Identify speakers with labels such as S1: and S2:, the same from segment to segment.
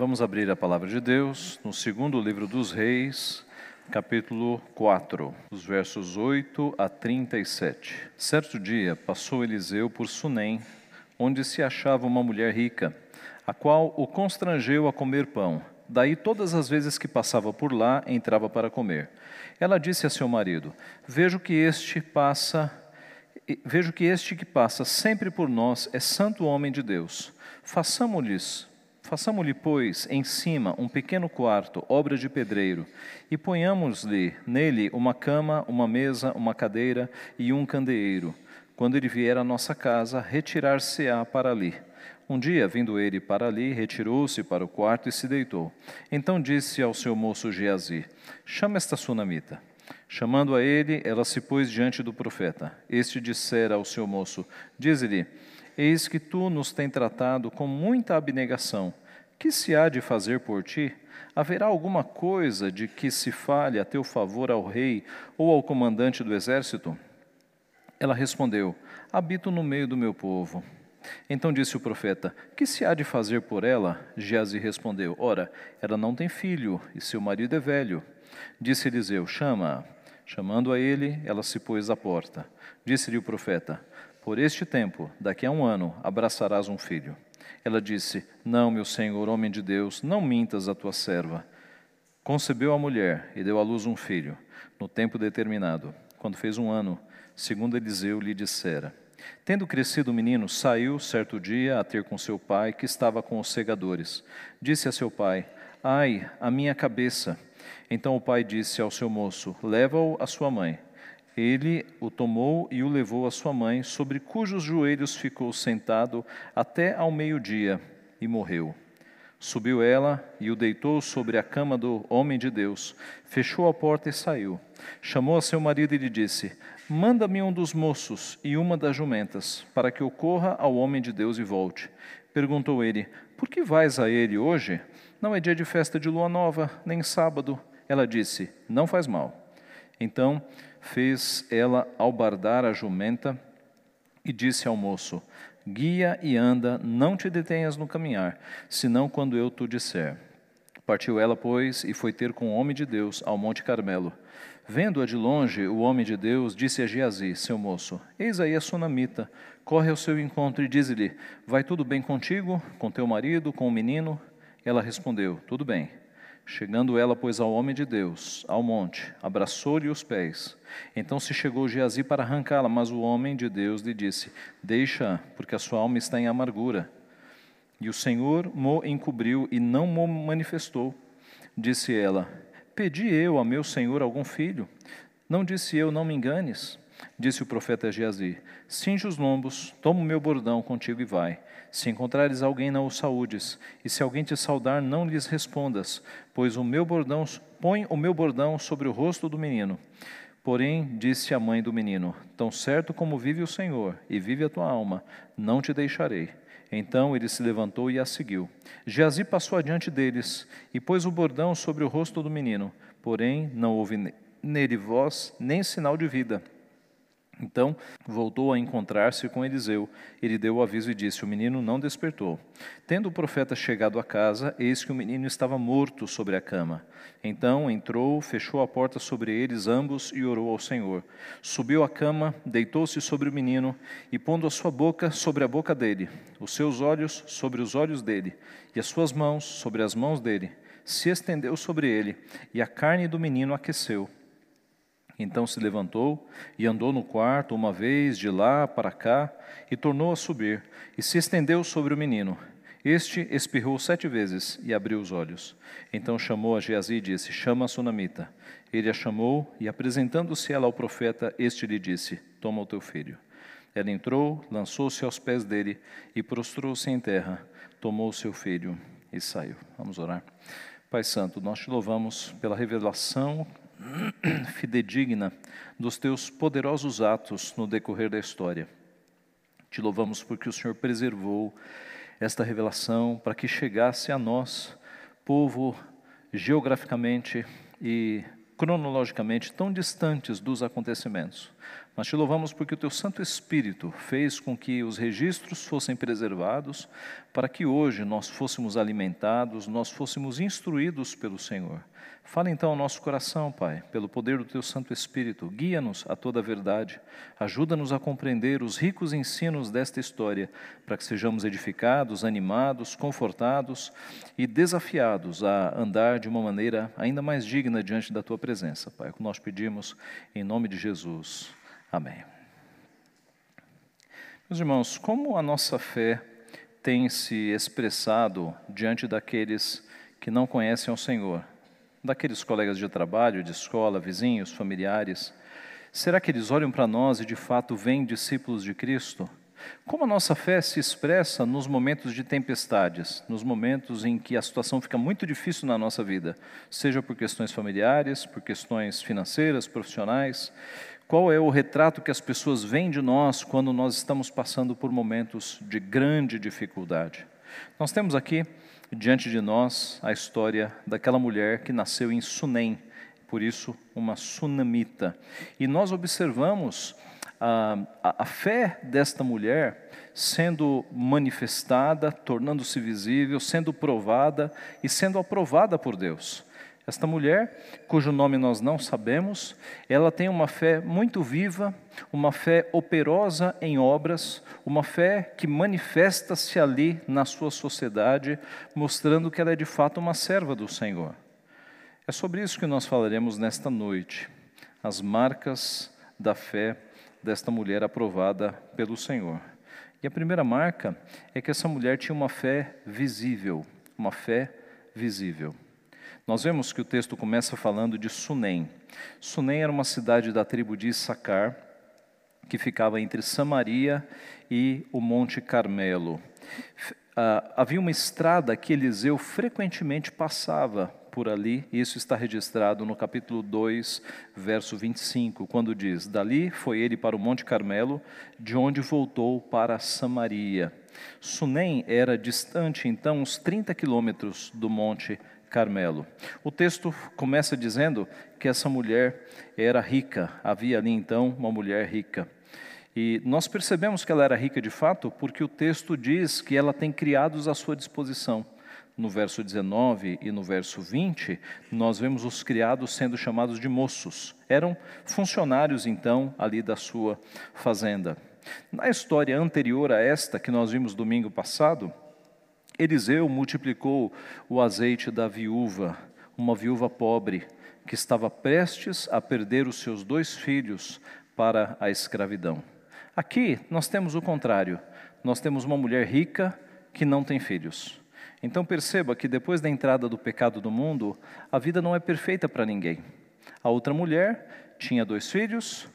S1: Vamos abrir a palavra de Deus no segundo livro dos Reis, capítulo 4, os versos 8 a 37. Certo dia passou Eliseu por Sunem, onde se achava uma mulher rica, a qual o constrangeu a comer pão. Daí, todas as vezes que passava por lá, entrava para comer. Ela disse a seu marido: Vejo que este passa vejo que este que passa sempre por nós é santo homem de Deus. Façamos-lhes, façamos-lhe, pois, em cima um pequeno quarto, obra de pedreiro, e ponhamos-lhe nele uma cama, uma mesa, uma cadeira e um candeeiro. Quando ele vier à nossa casa, retirar-se-á para ali. Um dia, vindo ele para ali, retirou-se para o quarto e se deitou. Então disse ao seu moço Geazi: Chama esta sunamita. Chamando a ele, ela se pôs diante do profeta. Este dissera ao seu moço: Diz-lhe: Eis que tu nos tem tratado com muita abnegação. Que se há de fazer por ti? Haverá alguma coisa de que se fale a teu favor ao rei ou ao comandante do exército? Ela respondeu: Habito no meio do meu povo. Então disse o profeta: Que se há de fazer por ela? Geazi respondeu: Ora, ela não tem filho e seu marido é velho. Disse Eliseu: Chama-a. Chamando a ele, ela se pôs à porta. Disse-lhe o profeta: Por este tempo, daqui a um ano, abraçarás um filho. Ela disse: Não, meu senhor, homem de Deus, não mintas a tua serva. Concebeu a mulher e deu à luz um filho, no tempo determinado. Quando fez um ano, segundo Eliseu lhe dissera. Tendo crescido o menino, saiu certo dia a ter com seu pai, que estava com os segadores. Disse a seu pai: Ai, a minha cabeça! Então o pai disse ao seu moço: Leva-o à sua mãe. Ele o tomou e o levou à sua mãe, sobre cujos joelhos ficou sentado até ao meio-dia, e morreu. Subiu ela e o deitou sobre a cama do homem de Deus, fechou a porta e saiu. Chamou a seu marido e lhe disse: Manda-me um dos moços e uma das jumentas, para que eu corra ao homem de Deus e volte. Perguntou ele: Por que vais a ele hoje? Não é dia de festa de lua nova, nem sábado. Ela disse: Não faz mal. Então fez ela albardar a jumenta e disse ao moço: Guia e anda, não te detenhas no caminhar, senão quando eu te disser. Partiu ela, pois, e foi ter com o homem de Deus ao Monte Carmelo. Vendo-a de longe, o homem de Deus disse a Geazi, seu moço: Eis aí a sunamita, corre ao seu encontro e diz-lhe: Vai tudo bem contigo, com teu marido, com o menino? Ela respondeu: Tudo bem. Chegando ela, pois, ao homem de Deus, ao monte, abraçou-lhe os pés. Então se chegou Geazi para arrancá-la, mas o homem de Deus lhe disse: Deixa, porque a sua alma está em amargura. E o Senhor mo encobriu e não mo manifestou. Disse ela: Pedi eu a meu senhor algum filho? Não disse eu, não me enganes? Disse o profeta Geazi: Cinge os lombos, toma o meu bordão contigo e vai. Se encontrares alguém, não o saúdes, e se alguém te saudar, não lhes respondas, pois o meu bordão põe o meu bordão sobre o rosto do menino. Porém, disse a mãe do menino: Tão certo como vive o Senhor e vive a tua alma, não te deixarei. Então ele se levantou e a seguiu. Geazi passou adiante deles e pôs o bordão sobre o rosto do menino, porém não houve nele voz nem sinal de vida. Então voltou a encontrar-se com Eliseu. Ele deu o aviso e disse: O menino não despertou. Tendo o profeta chegado à casa, eis que o menino estava morto sobre a cama. Então entrou, fechou a porta sobre eles ambos e orou ao Senhor. Subiu à cama, deitou-se sobre o menino e, pondo a sua boca sobre a boca dele, os seus olhos sobre os olhos dele e as suas mãos sobre as mãos dele, se estendeu sobre ele e a carne do menino aqueceu. Então se levantou e andou no quarto uma vez de lá para cá e tornou a subir e se estendeu sobre o menino. Este espirrou sete vezes e abriu os olhos. Então chamou a Geazi e disse: Chama a sunamita. Ele a chamou e, apresentando-se ela ao profeta, este lhe disse: Toma o teu filho. Ela entrou, lançou-se aos pés dele e prostrou-se em terra, tomou o seu filho e saiu. Vamos orar. Pai Santo, nós te louvamos pela revelação fidedigna dos teus poderosos atos no decorrer da história. Te louvamos porque o Senhor preservou esta revelação para que chegasse a nós, povo geograficamente e cronologicamente tão distantes dos acontecimentos, Nós te louvamos porque o teu Santo Espírito fez com que os registros fossem preservados, para que hoje nós fôssemos alimentados, nós fôssemos instruídos pelo Senhor. Fala então ao nosso coração, Pai, pelo poder do teu Santo Espírito. Guia-nos a toda a verdade. Ajuda-nos a compreender os ricos ensinos desta história, para que sejamos edificados, animados, confortados e desafiados a andar de uma maneira ainda mais digna diante da tua presença, Pai. É o que nós pedimos em nome de Jesus. Amém. Meus irmãos, como a nossa fé tem se expressado diante daqueles que não conhecem o Senhor? Daqueles colegas de trabalho, de escola, vizinhos, familiares? Será que eles olham para nós e de fato veem discípulos de Cristo? Como a nossa fé se expressa nos momentos de tempestades, nos momentos em que a situação fica muito difícil na nossa vida, seja por questões familiares, por questões financeiras, profissionais? Qual é o retrato que as pessoas veem de nós quando nós estamos passando por momentos de grande dificuldade? Nós temos aqui diante de nós a história daquela mulher que nasceu em Sunem, por isso uma sunamita. E nós observamos a, a, a fé desta mulher sendo manifestada, tornando-se visível, sendo provada e sendo aprovada por Deus. Esta mulher, cujo nome nós não sabemos, ela tem uma fé muito viva, uma fé operosa em obras, uma fé que manifesta-se ali na sua sociedade, mostrando que ela é de fato uma serva do Senhor. É sobre isso que nós falaremos nesta noite, as marcas da fé desta mulher aprovada pelo Senhor. E a primeira marca é que essa mulher tinha uma fé visível, uma fé visível. Nós vemos que o texto começa falando de Sunem. Sunem era uma cidade da tribo de Issacar, que ficava entre Samaria e o Monte Carmelo. Ah, havia uma estrada que Eliseu frequentemente passava por ali, e isso está registrado no capítulo 2, verso 25, quando diz: Dali foi ele para o Monte Carmelo, de onde voltou para Samaria. Sunem era distante, então, uns 30 quilômetros do Monte Carmelo. O texto começa dizendo que essa mulher era rica, havia ali então uma mulher rica. E nós percebemos que ela era rica de fato porque o texto diz que ela tem criados à sua disposição. No verso 19 e no verso 20, nós vemos os criados sendo chamados de moços. Eram funcionários então ali da sua fazenda. Na história anterior a esta que nós vimos domingo passado, Eliseu multiplicou o azeite da viúva, uma viúva pobre, que estava prestes a perder os seus dois filhos para a escravidão. Aqui nós temos o contrário. Nós temos uma mulher rica que não tem filhos. Então perceba que depois da entrada do pecado do mundo, a vida não é perfeita para ninguém. A outra mulher tinha dois filhos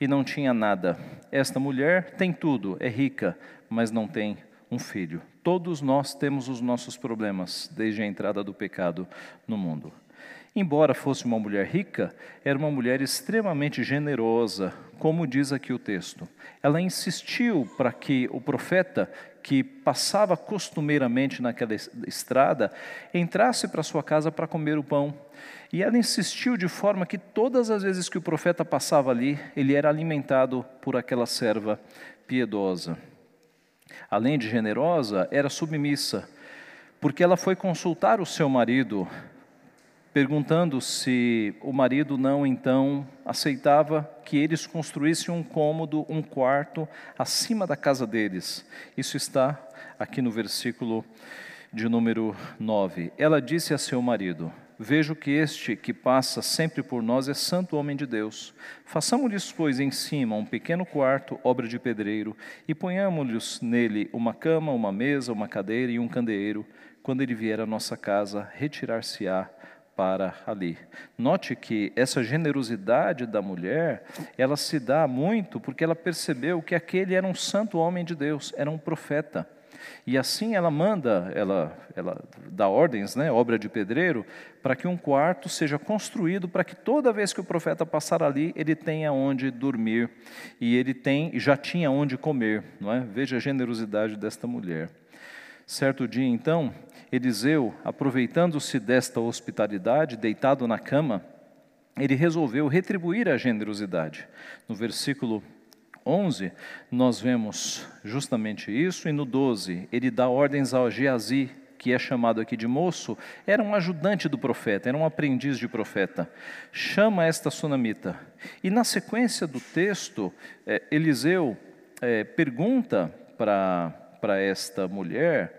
S1: e não tinha nada. Esta mulher tem tudo, é rica, mas não tem um filho. Todos nós temos os nossos problemas desde a entrada do pecado no mundo. Embora fosse uma mulher rica, era uma mulher extremamente generosa, como diz aqui o texto. Ela insistiu para que o profeta, que passava costumeiramente naquela estrada, entrasse para sua casa para comer o pão. E ela insistiu de forma que todas as vezes que o profeta passava ali, ele era alimentado por aquela serva piedosa além de generosa, era submissa, porque ela foi consultar o seu marido, perguntando se o marido não então aceitava que eles construíssem um cômodo, um quarto acima da casa deles. Isso está aqui no versículo de número 9. Ela disse a seu marido: Vejo que este que passa sempre por nós é santo homem de Deus. Façamos-lhes, pois, em cima um pequeno quarto, obra de pedreiro, e ponhamos-lhes nele uma cama, uma mesa, uma cadeira e um candeeiro. Quando ele vier à nossa casa, retirar-se-á para ali. Note que essa generosidade da mulher, ela se dá muito porque ela percebeu que aquele era um santo homem de Deus, era um profeta. E assim ela manda, ela, ela dá ordens, né, obra de pedreiro, para que um quarto seja construído para que toda vez que o profeta passar ali, ele tenha onde dormir e ele tem, já tinha onde comer. Não é? Veja a generosidade desta mulher. Certo dia, então, Eliseu, aproveitando-se desta hospitalidade, deitado na cama, ele resolveu retribuir a generosidade. No versículo 11, nós vemos justamente isso, e no 12, ele dá ordens ao Geazi, que é chamado aqui de moço, era um ajudante do profeta, era um aprendiz de profeta. Chama esta sunamita. E na sequência do texto, é, Eliseu é, pergunta para esta mulher,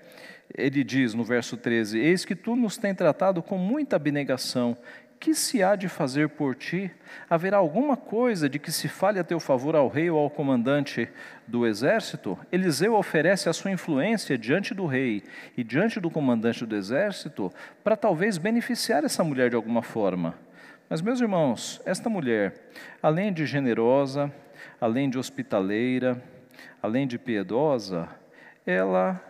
S1: ele diz no verso 13: Eis que tu nos tem tratado com muita abnegação que se há de fazer por ti? Haverá alguma coisa de que se fale a teu favor ao rei ou ao comandante do exército? Eliseu oferece a sua influência diante do rei e diante do comandante do exército para talvez beneficiar essa mulher de alguma forma. Mas, meus irmãos, esta mulher, além de generosa, além de hospitaleira, além de piedosa, ela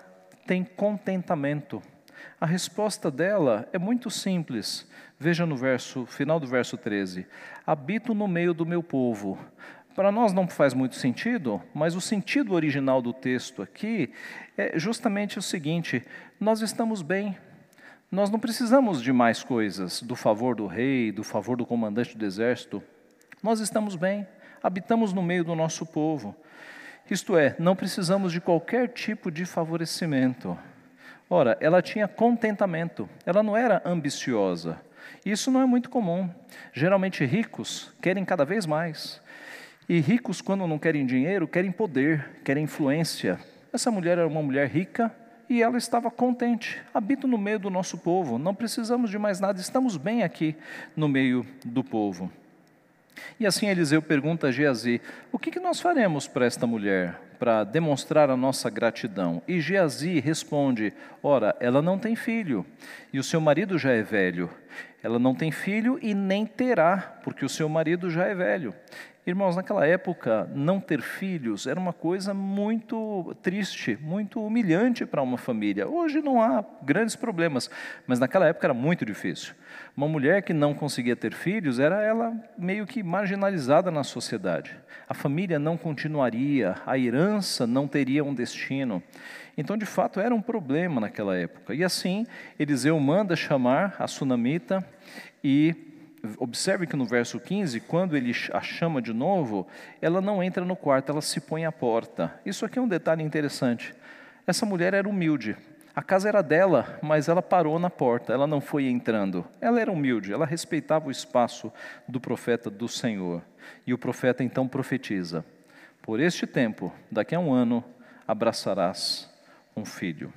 S1: tem contentamento. A resposta dela é muito simples. Veja no verso, final do verso 13: Habito no meio do meu povo. Para nós não faz muito sentido, mas o sentido original do texto aqui é justamente o seguinte: nós estamos bem. Nós não precisamos de mais coisas, do favor do rei, do favor do comandante do exército. Nós estamos bem, habitamos no meio do nosso povo. Isto é, não precisamos de qualquer tipo de favorecimento. Ora, ela tinha contentamento, ela não era ambiciosa. Isso não é muito comum. Geralmente, ricos querem cada vez mais. E ricos, quando não querem dinheiro, querem poder, querem influência. Essa mulher era uma mulher rica e ela estava contente. Habito no meio do nosso povo, não precisamos de mais nada, estamos bem aqui no meio do povo. E assim Eliseu pergunta a Geazi: O que, que nós faremos para esta mulher, para demonstrar a nossa gratidão? E Geazi responde: Ora, ela não tem filho, e o seu marido já é velho. Ela não tem filho e nem terá, porque o seu marido já é velho. Irmãos, naquela época, não ter filhos era uma coisa muito triste, muito humilhante para uma família. Hoje não há grandes problemas, mas naquela época era muito difícil. Uma mulher que não conseguia ter filhos era ela meio que marginalizada na sociedade. A família não continuaria, a herança não teria um destino. Então, de fato, era um problema naquela época. E assim, Eliseu manda chamar a sunamita e Observe que no verso 15, quando ele a chama de novo, ela não entra no quarto, ela se põe à porta. Isso aqui é um detalhe interessante. Essa mulher era humilde. A casa era dela, mas ela parou na porta, ela não foi entrando. Ela era humilde, ela respeitava o espaço do profeta do Senhor. E o profeta então profetiza: Por este tempo, daqui a um ano, abraçarás um filho.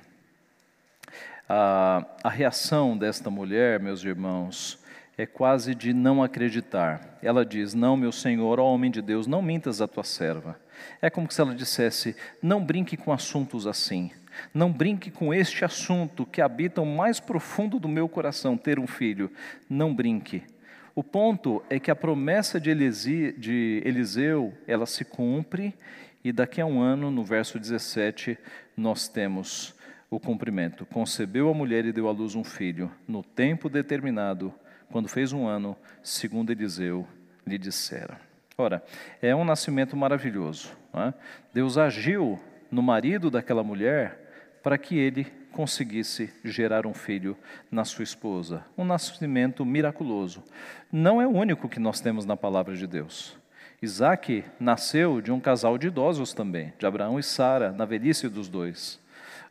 S1: A, a reação desta mulher, meus irmãos, é quase de não acreditar. Ela diz: Não, meu senhor, ó homem de Deus, não mintas a tua serva. É como se ela dissesse: Não brinque com assuntos assim. Não brinque com este assunto que habita o mais profundo do meu coração, ter um filho. Não brinque. O ponto é que a promessa de, Eliseu, ela se cumpre, e daqui a um ano, no verso 17, nós temos o cumprimento. Concebeu a mulher e deu à luz um filho, no tempo determinado, quando fez um ano, segundo Eliseu lhe dissera. Ora, é um nascimento maravilhoso. É? Deus agiu no marido daquela mulher para que ele conseguisse gerar um filho na sua esposa. Um nascimento miraculoso. Não é o único que nós temos na palavra de Deus. Isaac nasceu de um casal de idosos também, de Abraão e Sara, na velhice dos dois.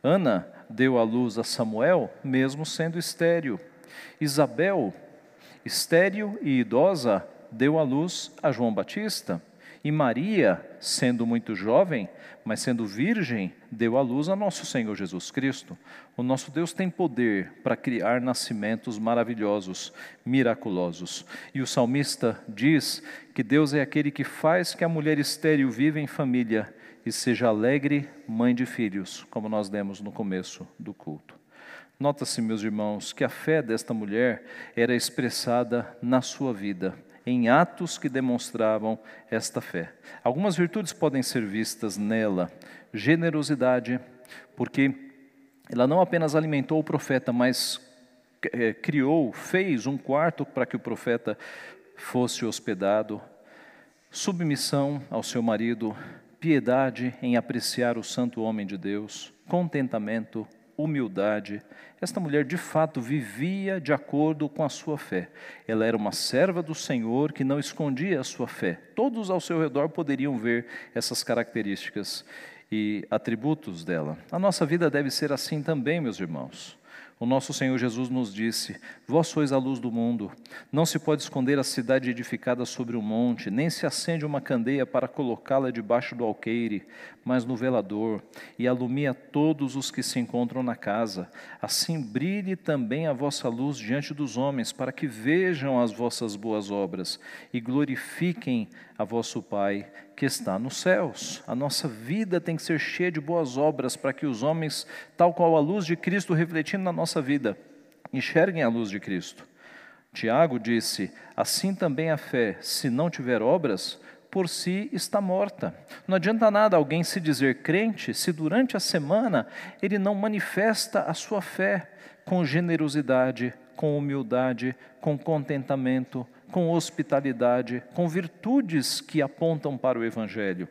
S1: Ana deu à luz a Samuel, mesmo sendo estéril. Isabel estéril e idosa, deu à luz a João Batista. E Maria, sendo muito jovem, mas sendo virgem, deu à luz a nosso Senhor Jesus Cristo. O nosso Deus tem poder para criar nascimentos maravilhosos, miraculosos. E o salmista diz que Deus é aquele que faz que a mulher estéril viva em família e seja alegre mãe de filhos, como nós demos no começo do culto. Nota-se, meus irmãos, que a fé desta mulher era expressada na sua vida, em atos que demonstravam esta fé. Algumas virtudes podem ser vistas nela: generosidade, porque ela não apenas alimentou o profeta, mas é, criou, fez um quarto para que o profeta fosse hospedado, submissão ao seu marido, piedade em apreciar o santo homem de Deus, contentamento, humildade. Esta mulher de fato vivia de acordo com a sua fé. Ela era uma serva do Senhor que não escondia a sua fé. Todos ao seu redor poderiam ver essas características e atributos dela. A nossa vida deve ser assim também, meus irmãos. O nosso Senhor Jesus nos disse: Vós sois a luz do mundo. Não se pode esconder a cidade edificada sobre um monte, nem se acende uma candeia para colocá-la debaixo do alqueire, mas no velador, e alumia todos os que se encontram na casa. Assim brilhe também a vossa luz diante dos homens, para que vejam as vossas boas obras e glorifiquem a vosso Pai que está nos céus. A nossa vida tem que ser cheia de boas obras para que os homens, tal qual a luz de Cristo refletindo na nossa vida, enxerguem a luz de Cristo. Tiago disse: Assim também a fé, se não tiver obras, por si está morta. Não adianta nada alguém se dizer crente se durante a semana ele não manifesta a sua fé com generosidade, com humildade, com contentamento, com hospitalidade, com virtudes que apontam para o Evangelho.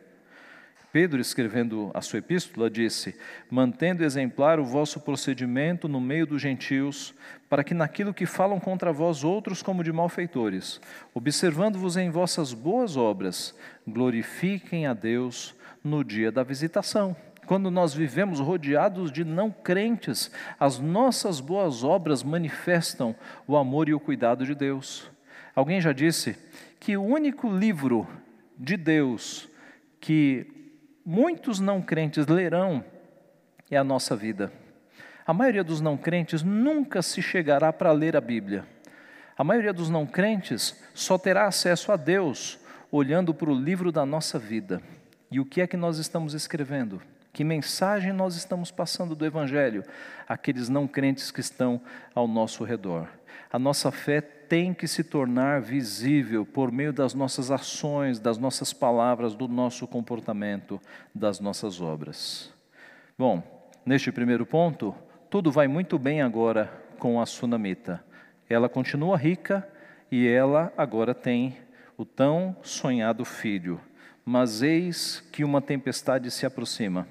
S1: Pedro, escrevendo a sua epístola, disse: Mantendo exemplar o vosso procedimento no meio dos gentios, para que naquilo que falam contra vós outros como de malfeitores, observando-vos em vossas boas obras, glorifiquem a Deus no dia da visitação. Quando nós vivemos rodeados de não crentes, as nossas boas obras manifestam o amor e o cuidado de Deus. Alguém já disse que o único livro de Deus que muitos não crentes lerão é a nossa vida. A maioria dos não crentes nunca se chegará para ler a Bíblia. A maioria dos não crentes só terá acesso a Deus olhando para o livro da nossa vida. E o que é que nós estamos escrevendo? Que mensagem nós estamos passando do Evangelho àqueles não crentes que estão ao nosso redor? A nossa fé tem que se tornar visível por meio das nossas ações, das nossas palavras, do nosso comportamento, das nossas obras. Bom, neste primeiro ponto, tudo vai muito bem agora com a sunamita. Ela continua rica e ela agora tem o tão sonhado filho. Mas eis que uma tempestade se aproxima.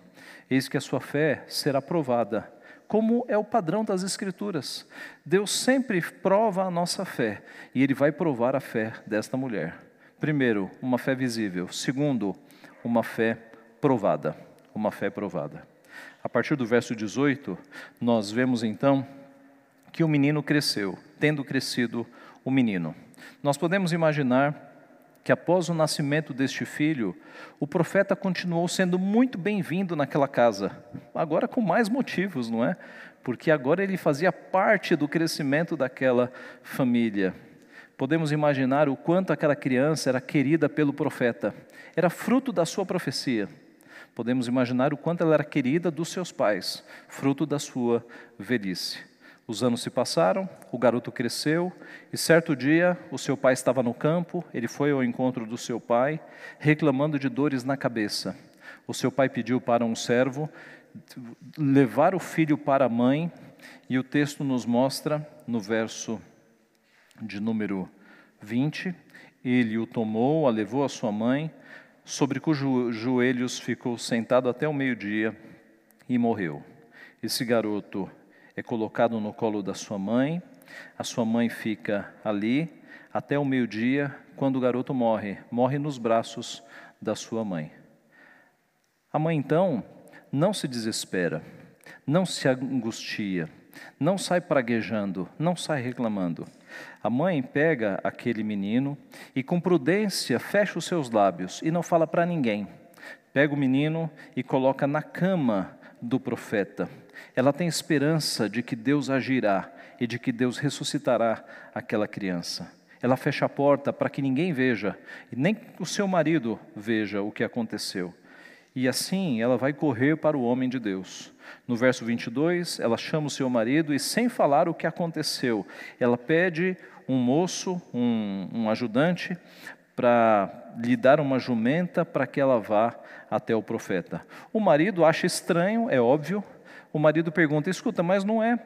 S1: Eis que a sua fé será provada como é o padrão das Escrituras. Deus sempre prova a nossa fé e Ele vai provar a fé desta mulher. Primeiro, uma fé visível. Segundo, uma fé provada. Uma fé provada. A partir do verso 18, nós vemos então que o menino cresceu, tendo crescido o menino. Nós podemos imaginar que após o nascimento deste filho, o profeta continuou sendo muito bem-vindo naquela casa, agora com mais motivos, não é? Porque agora ele fazia parte do crescimento daquela família. Podemos imaginar o quanto aquela criança era querida pelo profeta, era fruto da sua profecia. Podemos imaginar o quanto ela era querida dos seus pais, fruto da sua velhice. Os anos se passaram, o garoto cresceu e certo dia o seu pai estava no campo, ele foi ao encontro do seu pai, reclamando de dores na cabeça. O seu pai pediu para um servo levar o filho para a mãe, e o texto nos mostra no verso de número 20: ele o tomou, a levou à sua mãe, sobre cujos joelhos ficou sentado até o meio-dia e morreu. Esse garoto é colocado no colo da sua mãe, a sua mãe fica ali até o meio-dia, quando o garoto morre, morre nos braços da sua mãe. A mãe então não se desespera, não se angustia, não sai praguejando, não sai reclamando. A mãe pega aquele menino e, com prudência, fecha os seus lábios e não fala para ninguém. Pega o menino e coloca na cama do profeta ela tem esperança de que Deus agirá e de que Deus ressuscitará aquela criança. Ela fecha a porta para que ninguém veja, e nem o seu marido veja o que aconteceu. E assim ela vai correr para o homem de Deus. No verso 22, ela chama o seu marido e, sem falar o que aconteceu, ela pede um moço, um, um ajudante, para lhe dar uma jumenta para que ela vá até o profeta. O marido acha estranho, é óbvio, o marido pergunta: escuta, mas não é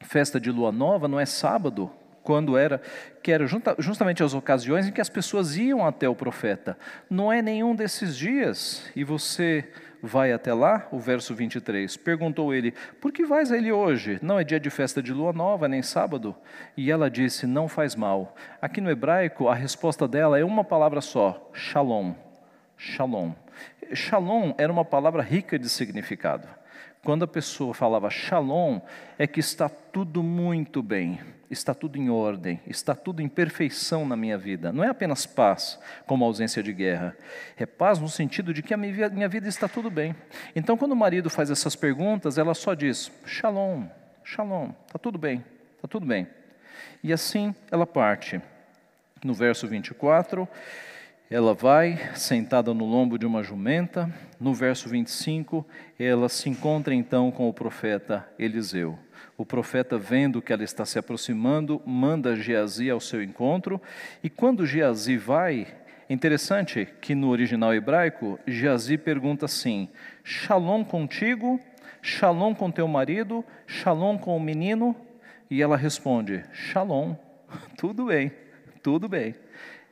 S1: festa de lua nova, não é sábado? Quando era, que era justamente as ocasiões em que as pessoas iam até o profeta. Não é nenhum desses dias, e você vai até lá? O verso 23. Perguntou ele: Por que vais a ele hoje? Não é dia de festa de lua nova, nem sábado? E ela disse: Não faz mal. Aqui no hebraico, a resposta dela é uma palavra só: Shalom. Shalom. Shalom era uma palavra rica de significado. Quando a pessoa falava shalom, é que está tudo muito bem, está tudo em ordem, está tudo em perfeição na minha vida. Não é apenas paz, como ausência de guerra. É paz no sentido de que a minha vida está tudo bem. Então, quando o marido faz essas perguntas, ela só diz: shalom, shalom, está tudo bem, está tudo bem. E assim ela parte. No verso 24. Ela vai sentada no lombo de uma jumenta. No verso 25, ela se encontra então com o profeta Eliseu. O profeta, vendo que ela está se aproximando, manda Geazi ao seu encontro. E quando Geazi vai, interessante que no original hebraico, Geazi pergunta assim: Shalom contigo? Shalom com teu marido? Shalom com o menino? E ela responde: Shalom, tudo bem, tudo bem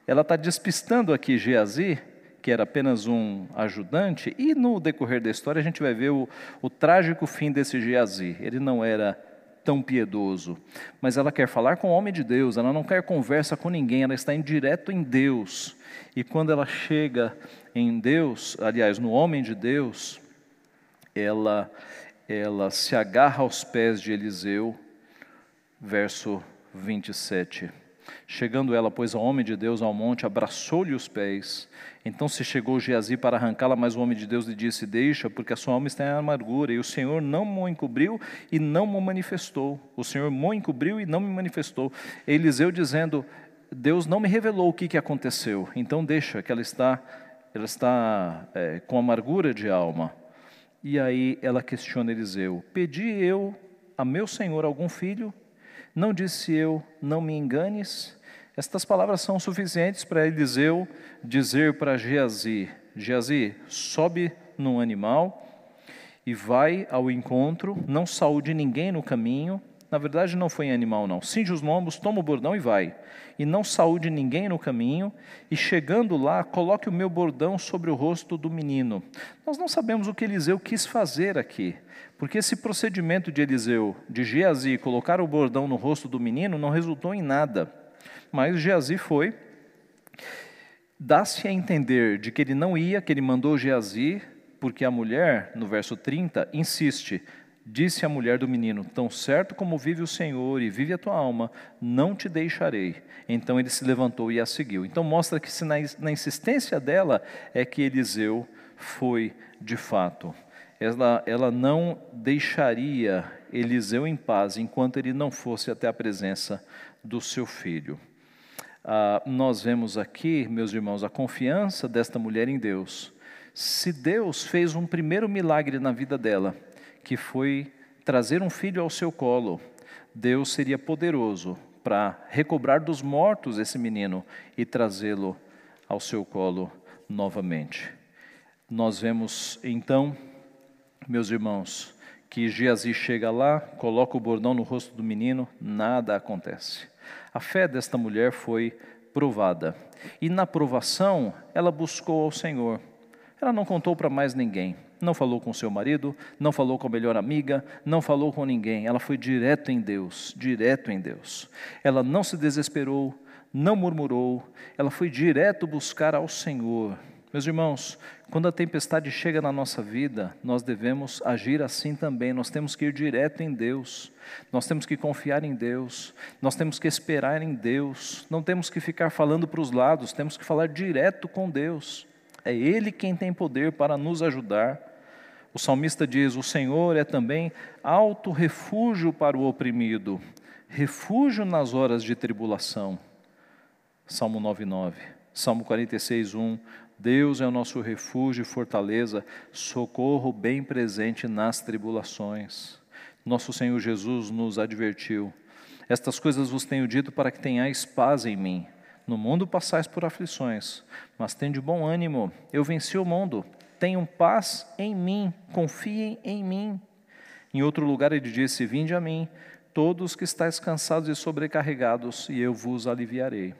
S1: ela está despistando aqui Geazi, que era apenas um ajudante, e no decorrer da história a gente vai ver o, o trágico fim desse Geazi. Ele não era tão piedoso, mas ela quer falar com o homem de Deus, ela não quer conversa com ninguém, ela está em direto em Deus. E quando ela chega em Deus, aliás, no homem de Deus, ela ela se agarra aos pés de Eliseu, verso 27. Chegando ela, pois, ao homem de Deus ao monte, abraçou-lhe os pés. Então se chegou Geazi para arrancá-la, mas o homem de Deus lhe disse: Deixa, porque a sua alma está em amargura. E o Senhor não me encobriu e não me manifestou. O Senhor me encobriu e não me manifestou. Eliseu dizendo: Deus não me revelou o que, que aconteceu. Então deixa, que ela está, ela está é, com amargura de alma. E aí ela questiona Eliseu: Pedi eu a meu senhor algum filho? Não disse eu, não me enganes? Estas palavras são suficientes para Eliseu dizer para Geazi: Geazi, sobe num animal e vai ao encontro, não saúde ninguém no caminho. Na verdade, não foi em animal, não. Cinge os lombos, toma o bordão e vai. E não saúde ninguém no caminho. E chegando lá, coloque o meu bordão sobre o rosto do menino. Nós não sabemos o que Eliseu quis fazer aqui. Porque esse procedimento de Eliseu, de Geazi, colocar o bordão no rosto do menino, não resultou em nada. Mas Geazi foi. Dá-se a entender de que ele não ia, que ele mandou Geazi, porque a mulher, no verso 30, insiste: Disse a mulher do menino: Tão certo como vive o Senhor e vive a tua alma, não te deixarei. Então ele se levantou e a seguiu. Então mostra que na, na insistência dela é que Eliseu foi de fato ela, ela não deixaria Eliseu em paz enquanto ele não fosse até a presença do seu filho. Ah, nós vemos aqui, meus irmãos, a confiança desta mulher em Deus. Se Deus fez um primeiro milagre na vida dela, que foi trazer um filho ao seu colo, Deus seria poderoso para recobrar dos mortos esse menino e trazê-lo ao seu colo novamente. Nós vemos então meus irmãos, que Geazi chega lá, coloca o bordão no rosto do menino, nada acontece. A fé desta mulher foi provada. E na provação, ela buscou ao Senhor. Ela não contou para mais ninguém. Não falou com seu marido, não falou com a melhor amiga, não falou com ninguém. Ela foi direto em Deus, direto em Deus. Ela não se desesperou, não murmurou, ela foi direto buscar ao Senhor. Meus irmãos, quando a tempestade chega na nossa vida, nós devemos agir assim também. Nós temos que ir direto em Deus, nós temos que confiar em Deus, nós temos que esperar em Deus, não temos que ficar falando para os lados, temos que falar direto com Deus. É Ele quem tem poder para nos ajudar. O salmista diz: O Senhor é também alto refúgio para o oprimido, refúgio nas horas de tribulação. Salmo 9,9. Salmo 46, 1. Deus é o nosso refúgio e fortaleza, socorro bem presente nas tribulações. Nosso Senhor Jesus nos advertiu: Estas coisas vos tenho dito para que tenhais paz em mim. No mundo passais por aflições, mas tende bom ânimo. Eu venci o mundo. Tenham paz em mim, confiem em mim. Em outro lugar ele disse: Vinde a mim, todos que estáis cansados e sobrecarregados, e eu vos aliviarei.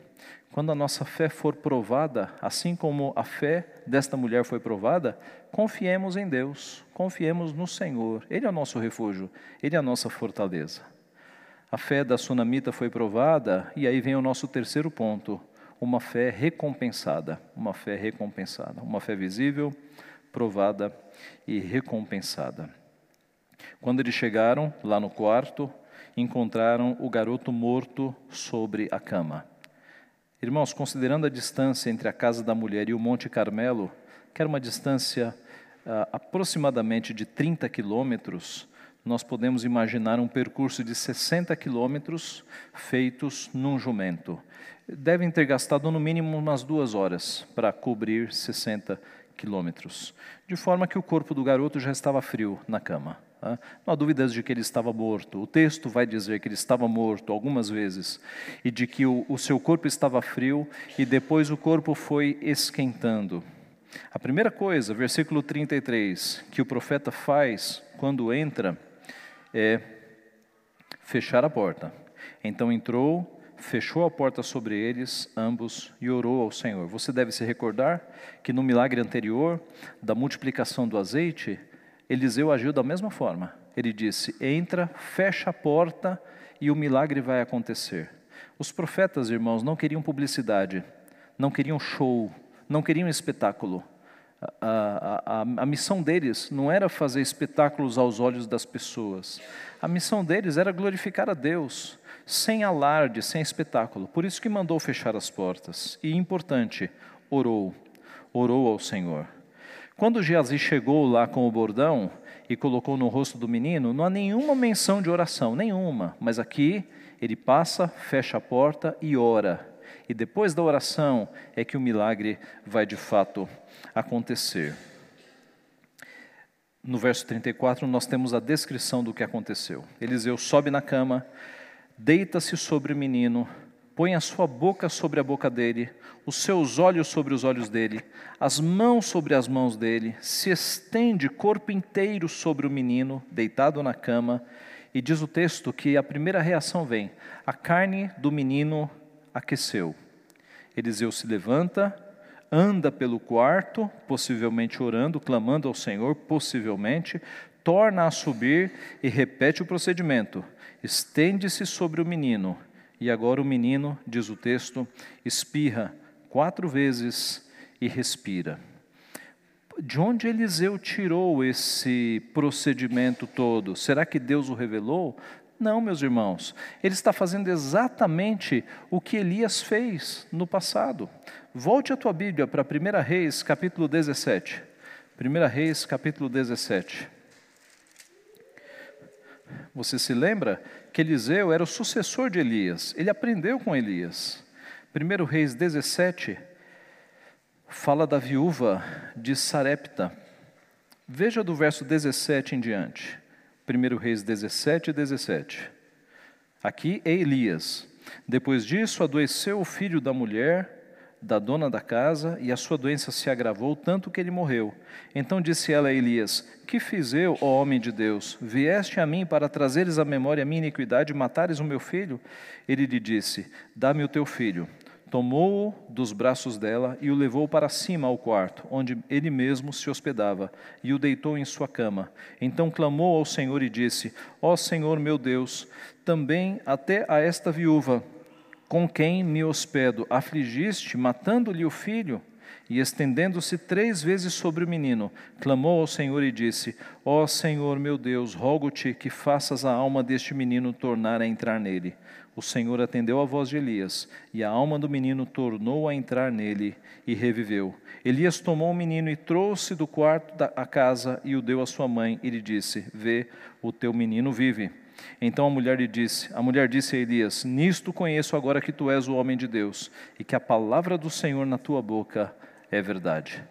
S1: Quando a nossa fé for provada, assim como a fé desta mulher foi provada, confiemos em Deus, confiemos no Senhor. Ele é o nosso refúgio, ele é a nossa fortaleza. A fé da sunamita foi provada, e aí vem o nosso terceiro ponto: uma fé recompensada. Uma fé recompensada. Uma fé visível, provada e recompensada. Quando eles chegaram lá no quarto, encontraram o garoto morto sobre a cama. Irmãos, considerando a distância entre a casa da mulher e o Monte Carmelo, que era uma distância uh, aproximadamente de 30 quilômetros, nós podemos imaginar um percurso de 60 quilômetros feitos num jumento. Devem ter gastado no mínimo umas duas horas para cobrir 60 quilômetros, de forma que o corpo do garoto já estava frio na cama. Não há dúvidas de que ele estava morto. O texto vai dizer que ele estava morto algumas vezes e de que o, o seu corpo estava frio e depois o corpo foi esquentando. A primeira coisa, versículo 33, que o profeta faz quando entra é fechar a porta. Então entrou, fechou a porta sobre eles, ambos, e orou ao Senhor. Você deve se recordar que no milagre anterior, da multiplicação do azeite, Eliseu agiu da mesma forma. Ele disse: Entra, fecha a porta e o milagre vai acontecer. Os profetas, irmãos, não queriam publicidade, não queriam show, não queriam espetáculo. A, a, a, missão deles não era fazer espetáculos aos olhos das pessoas. A missão deles era glorificar a Deus, sem alarde, sem espetáculo. Por isso que mandou fechar as portas. E importante, orou, orou ao Senhor. Quando Geazi chegou lá com o bordão e colocou no rosto do menino, não há nenhuma menção de oração, nenhuma. Mas aqui ele passa, fecha a porta e ora. E depois da oração é que o milagre vai de fato acontecer. No verso 34, nós temos a descrição do que aconteceu. Eliseu sobe na cama, deita-se sobre o menino, põe a sua boca sobre a boca dele, os seus olhos sobre os olhos dele, as mãos sobre as mãos dele, se estende corpo inteiro sobre o menino, deitado na cama, e diz o texto que a primeira reação vem: a carne do menino aqueceu. Eliseu se levanta, anda pelo quarto, possivelmente orando, clamando ao Senhor, possivelmente, torna a subir e repete o procedimento. Estende-se sobre o menino e agora o menino, diz o texto, espirra quatro vezes e respira. De onde Eliseu tirou esse procedimento todo? Será que Deus o revelou? Não, meus irmãos, ele está fazendo exatamente o que Elias fez no passado. Volte a tua Bíblia para 1 Reis, capítulo 17. 1 Reis, capítulo 17. Você se lembra que Eliseu era o sucessor de Elias, ele aprendeu com Elias. 1 Reis 17 fala da viúva de Sarepta. Veja do verso 17 em diante. 1 Reis 17 e 17. Aqui é Elias. Depois disso, adoeceu o filho da mulher da dona da casa, e a sua doença se agravou tanto que ele morreu. Então disse ela a Elias: Que fiz eu, ó homem de Deus? Vieste a mim para trazeres à memória a minha iniquidade e matares o meu filho? Ele lhe disse: Dá-me o teu filho. Tomou-o dos braços dela e o levou para cima ao quarto, onde ele mesmo se hospedava, e o deitou em sua cama. Então clamou ao Senhor e disse: Ó Senhor meu Deus, também até a esta viúva com quem me hospedo, afligiste, matando-lhe o filho? E estendendo-se três vezes sobre o menino, clamou ao Senhor e disse: Ó oh, Senhor meu Deus, rogo-te que faças a alma deste menino tornar a entrar nele. O Senhor atendeu a voz de Elias, e a alma do menino tornou a entrar nele e reviveu. Elias tomou o menino e trouxe do quarto da casa e o deu à sua mãe, e lhe disse: Vê, o teu menino vive. Então a mulher lhe disse: A mulher disse a Elias: Nisto conheço agora que tu és o homem de Deus e que a palavra do Senhor na tua boca é verdade.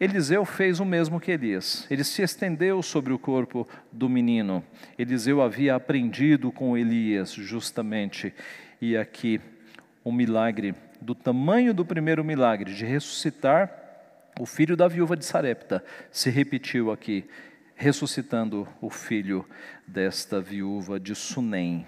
S1: Eliseu fez o mesmo que Elias. Ele se estendeu sobre o corpo do menino. Eliseu havia aprendido com Elias, justamente. E aqui, um milagre do tamanho do primeiro milagre, de ressuscitar o filho da viúva de Sarepta, se repetiu aqui ressuscitando o filho desta viúva de Sunem.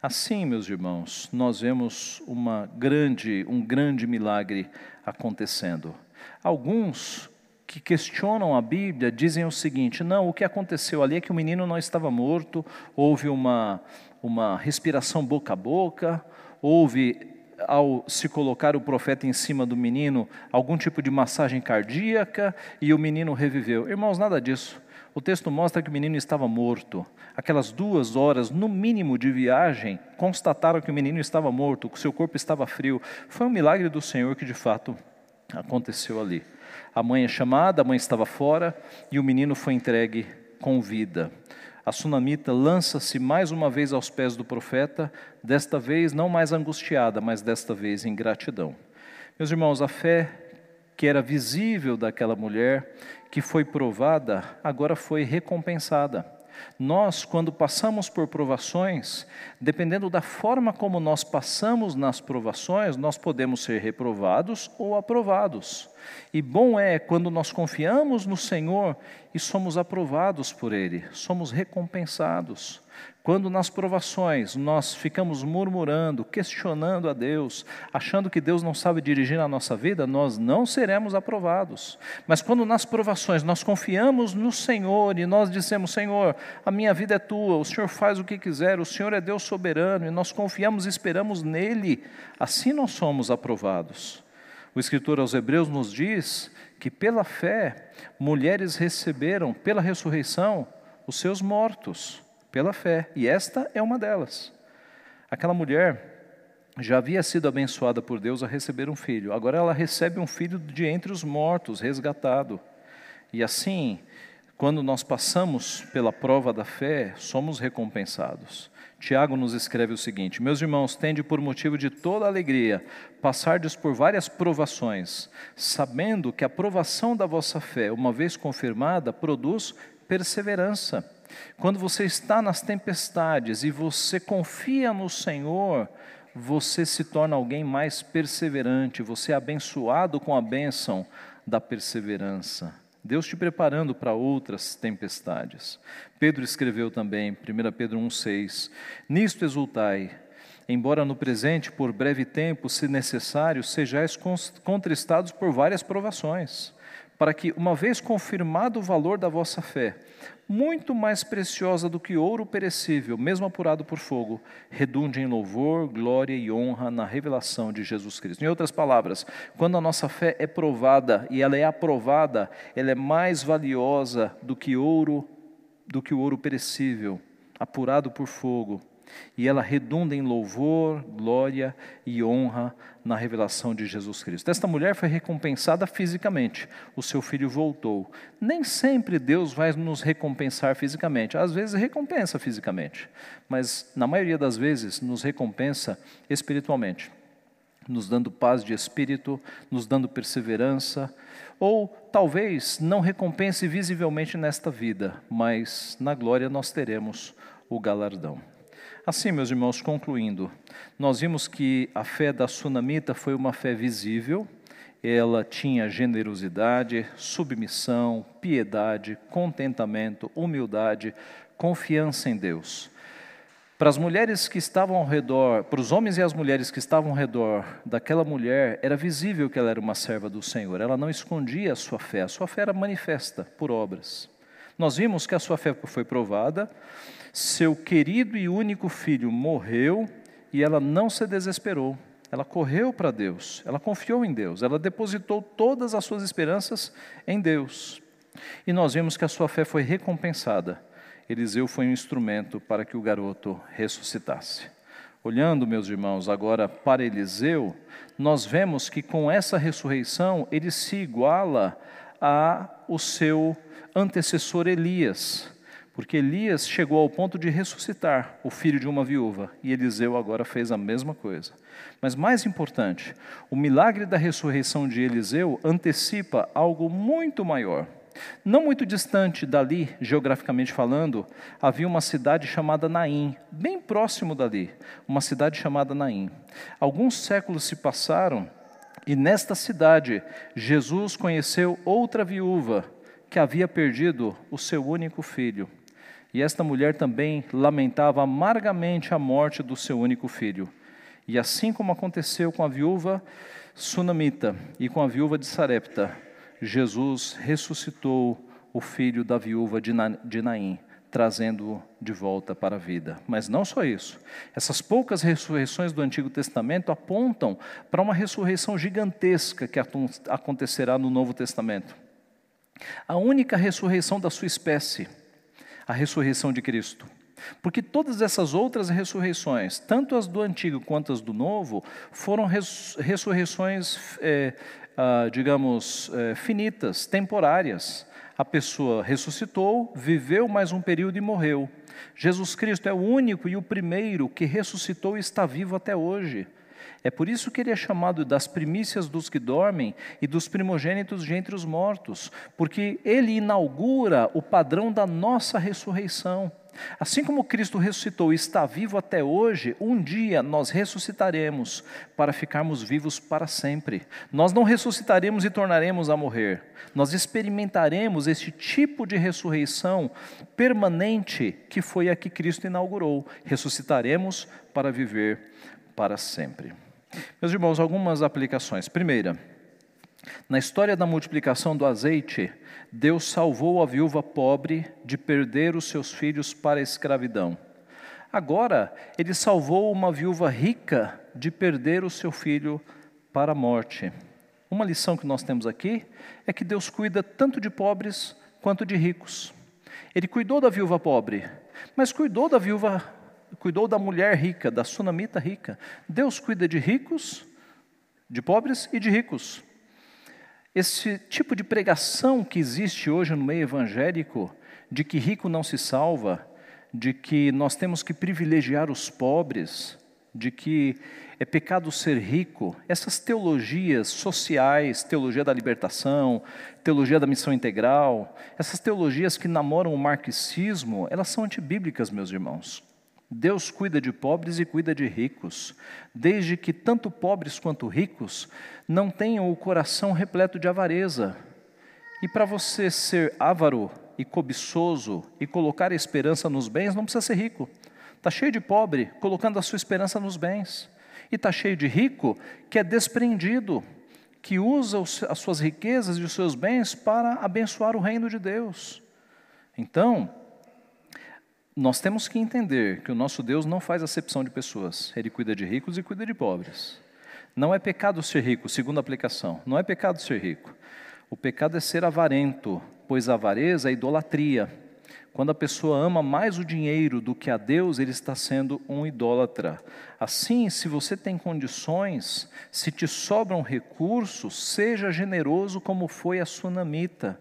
S1: Assim, meus irmãos, nós vemos uma grande, um grande milagre acontecendo. Alguns que questionam a Bíblia dizem o seguinte: não, o que aconteceu ali é que o menino não estava morto, houve uma, uma respiração boca a boca, houve, ao se colocar o profeta em cima do menino, algum tipo de massagem cardíaca e o menino reviveu. Irmãos, nada disso. O texto mostra que o menino estava morto. Aquelas duas horas, no mínimo, de viagem, constataram que o menino estava morto, que seu corpo estava frio. Foi um milagre do Senhor que de fato aconteceu ali. A mãe é chamada, a mãe estava fora e o menino foi entregue com vida. A sunamita lança-se mais uma vez aos pés do profeta, desta vez não mais angustiada, mas desta vez em gratidão. Meus irmãos, a fé que era visível daquela mulher, que foi provada, agora foi recompensada. Nós, quando passamos por provações, dependendo da forma como nós passamos nas provações, nós podemos ser reprovados ou aprovados. E bom é quando nós confiamos no Senhor e somos aprovados por Ele, somos recompensados. Quando nas provações nós ficamos murmurando, questionando a Deus, achando que Deus não sabe dirigir a nossa vida, nós não seremos aprovados. Mas quando nas provações nós confiamos no Senhor e nós dissemos: Senhor, a minha vida é tua, o Senhor faz o que quiser, o Senhor é Deus soberano, e nós confiamos e esperamos nele, assim nós somos aprovados. O escritor aos Hebreus nos diz que pela fé mulheres receberam, pela ressurreição, os seus mortos pela fé, e esta é uma delas. Aquela mulher já havia sido abençoada por Deus a receber um filho, agora ela recebe um filho de entre os mortos, resgatado. E assim, quando nós passamos pela prova da fé, somos recompensados. Tiago nos escreve o seguinte: Meus irmãos, tende por motivo de toda alegria passardes por várias provações, sabendo que a provação da vossa fé, uma vez confirmada, produz perseverança. Quando você está nas tempestades e você confia no Senhor, você se torna alguém mais perseverante, você é abençoado com a bênção da perseverança. Deus te preparando para outras tempestades. Pedro escreveu também, 1 Pedro 1,6: Nisto exultai, embora no presente, por breve tempo, se necessário, sejais contristados por várias provações, para que, uma vez confirmado o valor da vossa fé, muito mais preciosa do que ouro perecível, mesmo apurado por fogo, redunde em louvor, glória e honra na revelação de Jesus Cristo. Em outras palavras, quando a nossa fé é provada e ela é aprovada, ela é mais valiosa do que ouro, do que o ouro perecível, apurado por fogo, e ela redunda em louvor, glória e honra na revelação de Jesus Cristo. Esta mulher foi recompensada fisicamente, o seu filho voltou. Nem sempre Deus vai nos recompensar fisicamente, às vezes recompensa fisicamente, mas na maioria das vezes nos recompensa espiritualmente, nos dando paz de espírito, nos dando perseverança, ou talvez não recompense visivelmente nesta vida, mas na glória nós teremos o galardão. Assim, meus irmãos, concluindo, nós vimos que a fé da sunamita foi uma fé visível, ela tinha generosidade, submissão, piedade, contentamento, humildade, confiança em Deus. Para as mulheres que estavam ao redor, para os homens e as mulheres que estavam ao redor daquela mulher, era visível que ela era uma serva do Senhor, ela não escondia a sua fé, a sua fé era manifesta por obras. Nós vimos que a sua fé foi provada, seu querido e único filho morreu e ela não se desesperou. Ela correu para Deus, ela confiou em Deus, ela depositou todas as suas esperanças em Deus. E nós vimos que a sua fé foi recompensada. Eliseu foi um instrumento para que o garoto ressuscitasse. Olhando, meus irmãos, agora para Eliseu, nós vemos que com essa ressurreição ele se iguala a o seu antecessor Elias porque Elias chegou ao ponto de ressuscitar o filho de uma viúva e Eliseu agora fez a mesma coisa. Mas mais importante, o milagre da ressurreição de Eliseu antecipa algo muito maior. Não muito distante dali, geograficamente falando, havia uma cidade chamada Naim, bem próximo dali, uma cidade chamada Naim. Alguns séculos se passaram e nesta cidade Jesus conheceu outra viúva que havia perdido o seu único filho. E esta mulher também lamentava amargamente a morte do seu único filho. E assim como aconteceu com a viúva sunamita e com a viúva de Sarepta, Jesus ressuscitou o filho da viúva de Naim, trazendo-o de volta para a vida. Mas não só isso. Essas poucas ressurreições do Antigo Testamento apontam para uma ressurreição gigantesca que acontecerá no Novo Testamento. A única ressurreição da sua espécie a ressurreição de Cristo. Porque todas essas outras ressurreições, tanto as do Antigo quanto as do Novo, foram res, ressurreições, é, ah, digamos, é, finitas, temporárias. A pessoa ressuscitou, viveu mais um período e morreu. Jesus Cristo é o único e o primeiro que ressuscitou e está vivo até hoje. É por isso que ele é chamado das primícias dos que dormem e dos primogênitos de entre os mortos, porque ele inaugura o padrão da nossa ressurreição. Assim como Cristo ressuscitou e está vivo até hoje, um dia nós ressuscitaremos para ficarmos vivos para sempre. Nós não ressuscitaremos e tornaremos a morrer. Nós experimentaremos esse tipo de ressurreição permanente que foi a que Cristo inaugurou. Ressuscitaremos para viver para sempre. Meus irmãos, algumas aplicações. Primeira, na história da multiplicação do azeite, Deus salvou a viúva pobre de perder os seus filhos para a escravidão. Agora, Ele salvou uma viúva rica de perder o seu filho para a morte. Uma lição que nós temos aqui é que Deus cuida tanto de pobres quanto de ricos. Ele cuidou da viúva pobre, mas cuidou da viúva cuidou da mulher rica, da sunamita rica. Deus cuida de ricos, de pobres e de ricos. Esse tipo de pregação que existe hoje no meio evangélico, de que rico não se salva, de que nós temos que privilegiar os pobres, de que é pecado ser rico, essas teologias sociais, teologia da libertação, teologia da missão integral, essas teologias que namoram o marxismo, elas são antibíblicas, meus irmãos. Deus cuida de pobres e cuida de ricos, desde que tanto pobres quanto ricos não tenham o coração repleto de avareza. E para você ser avaro e cobiçoso e colocar a esperança nos bens, não precisa ser rico. Está cheio de pobre colocando a sua esperança nos bens. E está cheio de rico que é desprendido, que usa as suas riquezas e os seus bens para abençoar o reino de Deus. Então, nós temos que entender que o nosso Deus não faz acepção de pessoas, Ele cuida de ricos e cuida de pobres. Não é pecado ser rico, segunda aplicação, não é pecado ser rico. O pecado é ser avarento, pois a avareza é idolatria. Quando a pessoa ama mais o dinheiro do que a Deus, ele está sendo um idólatra. Assim, se você tem condições, se te sobram recursos, seja generoso como foi a sunamita.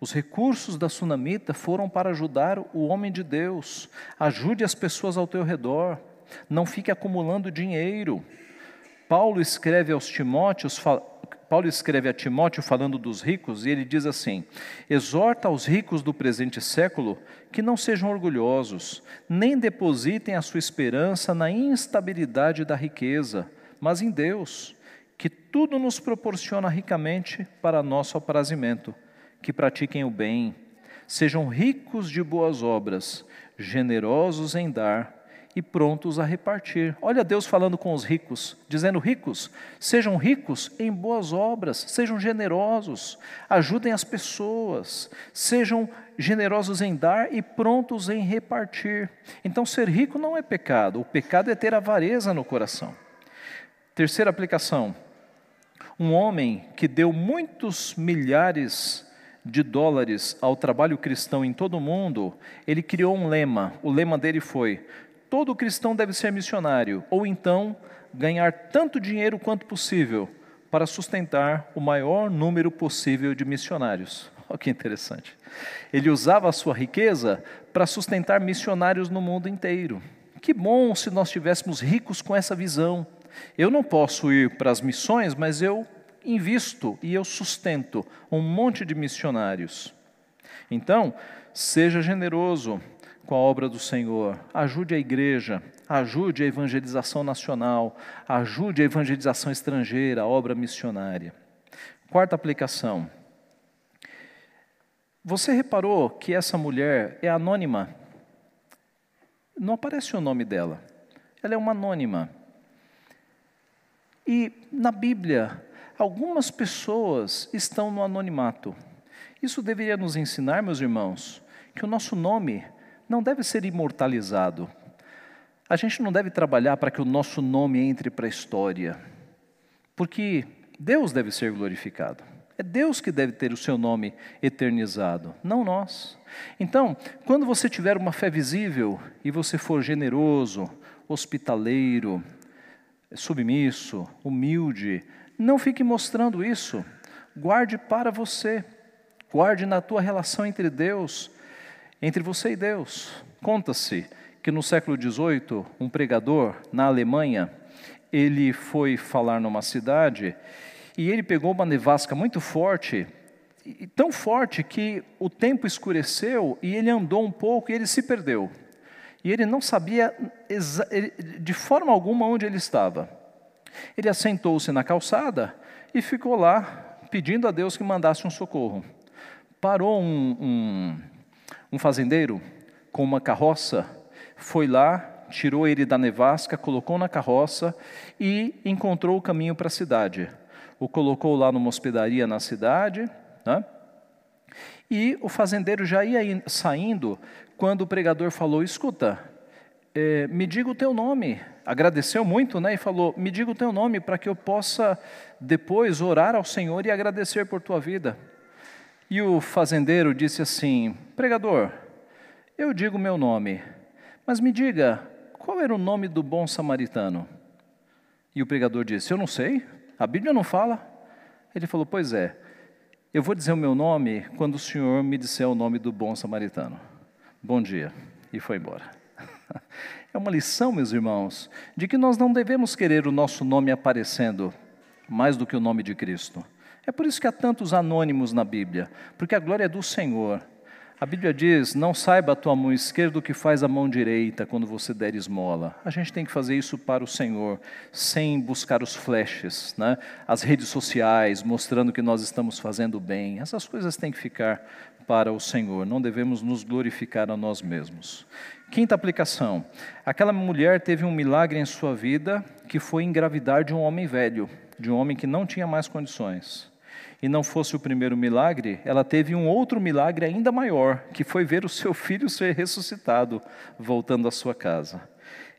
S1: Os recursos da sunamita foram para ajudar o homem de Deus. Ajude as pessoas ao teu redor. Não fique acumulando dinheiro. Paulo escreve aos Timóteos, Paulo escreve a Timóteo falando dos ricos, e ele diz assim: Exorta aos ricos do presente século que não sejam orgulhosos, nem depositem a sua esperança na instabilidade da riqueza, mas em Deus, que tudo nos proporciona ricamente para nosso aprazimento que pratiquem o bem, sejam ricos de boas obras, generosos em dar e prontos a repartir. Olha Deus falando com os ricos, dizendo: ricos, sejam ricos em boas obras, sejam generosos, ajudem as pessoas, sejam generosos em dar e prontos em repartir. Então, ser rico não é pecado, o pecado é ter avareza no coração. Terceira aplicação: um homem que deu muitos milhares de dólares ao trabalho cristão em todo o mundo, ele criou um lema. O lema dele foi: todo cristão deve ser missionário, ou então ganhar tanto dinheiro quanto possível para sustentar o maior número possível de missionários. Olha que interessante. Ele usava a sua riqueza para sustentar missionários no mundo inteiro. Que bom se nós estivéssemos ricos com essa visão. Eu não posso ir para as missões, mas eu invisto e eu sustento um monte de missionários. Então, seja generoso com a obra do Senhor, ajude a igreja, ajude a evangelização nacional, ajude a evangelização estrangeira, a obra missionária. Quarta aplicação. Você reparou que essa mulher é anônima? Não aparece o nome dela. Ela é uma anônima. E na Bíblia, algumas pessoas estão no anonimato. Isso deveria nos ensinar, meus irmãos, que o nosso nome não deve ser imortalizado. A gente não deve trabalhar para que o nosso nome entre para a história, porque Deus deve ser glorificado. É Deus que deve ter o seu nome eternizado, não nós. Então, quando você tiver uma fé visível e você for generoso, hospitaleiro, submisso, humilde, não fique mostrando isso. Guarde para você. Guarde na tua relação entre Deus, entre você e Deus. Conta-se que no século XVIII, um pregador na Alemanha, ele foi falar numa cidade e ele pegou uma nevasca muito forte, tão forte que o tempo escureceu e ele andou um pouco e ele se perdeu. E ele não sabia de forma alguma onde ele estava. Ele assentou-se na calçada e ficou lá pedindo a Deus que mandasse um socorro. Parou um, um, um fazendeiro com uma carroça, foi lá, tirou ele da nevasca, colocou na carroça e encontrou o caminho para a cidade. O colocou lá numa hospedaria na cidade, né? e o fazendeiro já ia saindo quando o pregador falou: Escuta, é, me diga o teu nome. Agradeceu muito, né? E falou: Me diga o teu nome para que eu possa depois orar ao Senhor e agradecer por tua vida. E o fazendeiro disse assim: Pregador, eu digo meu nome, mas me diga, qual era o nome do bom samaritano? E o pregador disse: Eu não sei, a Bíblia não fala. Ele falou: Pois é, eu vou dizer o meu nome quando o Senhor me disser o nome do bom samaritano. Bom dia. E foi embora. É uma lição, meus irmãos, de que nós não devemos querer o nosso nome aparecendo mais do que o nome de Cristo. É por isso que há tantos anônimos na Bíblia, porque a glória é do Senhor. A Bíblia diz: Não saiba a tua mão esquerda o que faz a mão direita quando você der esmola. A gente tem que fazer isso para o Senhor, sem buscar os flashes, né? as redes sociais, mostrando que nós estamos fazendo bem. Essas coisas têm que ficar para o Senhor, não devemos nos glorificar a nós mesmos. Quinta aplicação: aquela mulher teve um milagre em sua vida que foi engravidar de um homem velho, de um homem que não tinha mais condições e não fosse o primeiro milagre, ela teve um outro milagre ainda maior, que foi ver o seu filho ser ressuscitado, voltando à sua casa.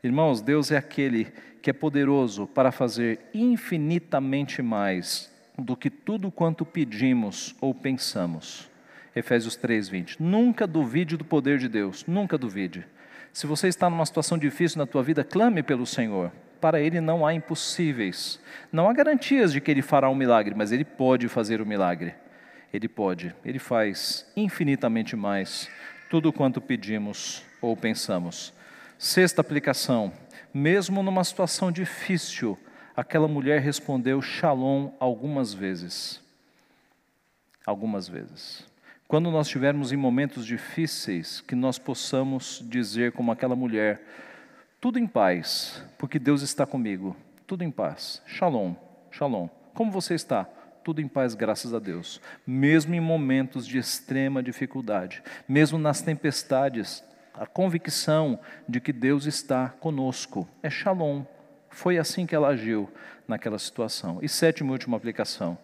S1: Irmãos, Deus é aquele que é poderoso para fazer infinitamente mais do que tudo quanto pedimos ou pensamos. Efésios 3:20. Nunca duvide do poder de Deus, nunca duvide. Se você está numa situação difícil na tua vida, clame pelo Senhor para ele não há impossíveis. Não há garantias de que ele fará um milagre, mas ele pode fazer o um milagre. Ele pode, ele faz infinitamente mais tudo quanto pedimos ou pensamos. Sexta aplicação: mesmo numa situação difícil, aquela mulher respondeu shalom algumas vezes. Algumas vezes. Quando nós estivermos em momentos difíceis, que nós possamos dizer como aquela mulher: tudo em paz, porque Deus está comigo. Tudo em paz. Shalom, shalom. Como você está? Tudo em paz, graças a Deus. Mesmo em momentos de extrema dificuldade, mesmo nas tempestades, a convicção de que Deus está conosco. É shalom. Foi assim que ela agiu naquela situação. E sétima e última aplicação.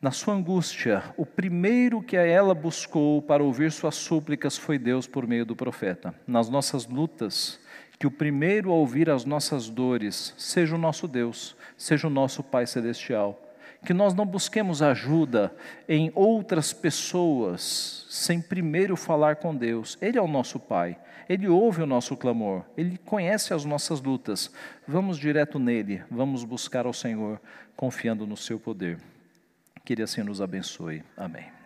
S1: Na sua angústia, o primeiro que ela buscou para ouvir suas súplicas foi Deus por meio do profeta. Nas nossas lutas, que o primeiro a ouvir as nossas dores seja o nosso Deus, seja o nosso Pai Celestial. Que nós não busquemos ajuda em outras pessoas sem primeiro falar com Deus. Ele é o nosso Pai, Ele ouve o nosso clamor, Ele conhece as nossas lutas. Vamos direto nele, vamos buscar ao Senhor, confiando no Seu poder. Que Ele assim nos abençoe. Amém.